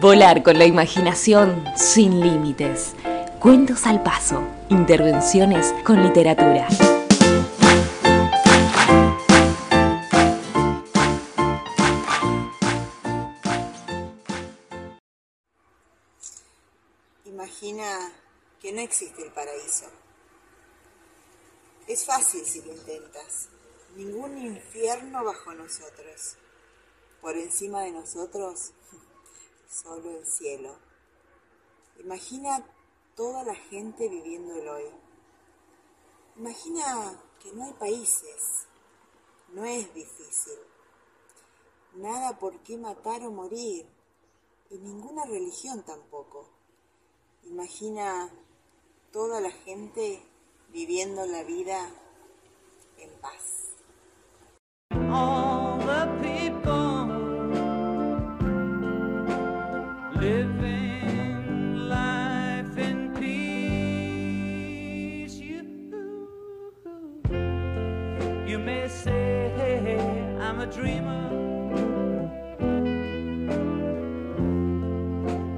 Volar con la imaginación sin límites. Cuentos al paso. Intervenciones con literatura. Imagina que no existe el paraíso. Es fácil si lo intentas. Ningún infierno bajo nosotros. Por encima de nosotros, solo el cielo. Imagina toda la gente viviendo el hoy. Imagina que no hay países. No es difícil. Nada por qué matar o morir. Y ninguna religión tampoco. Imagina toda la gente viviendo la vida en paz. Living life in peace. You, you may say I'm a dreamer,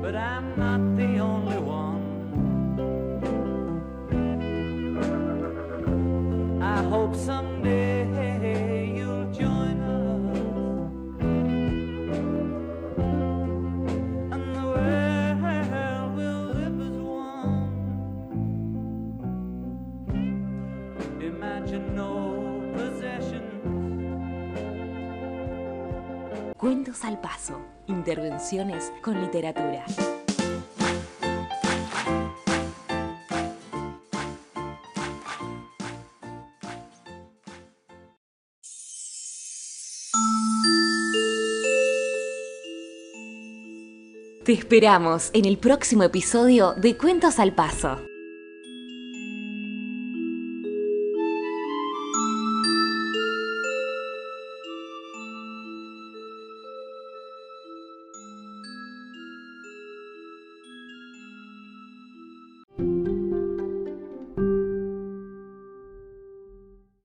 but I'm not the only one. I hope someday Imagine no possessions. Cuentos al paso. Intervenciones con literatura. Te esperamos en el próximo episodio de Cuentos al Paso.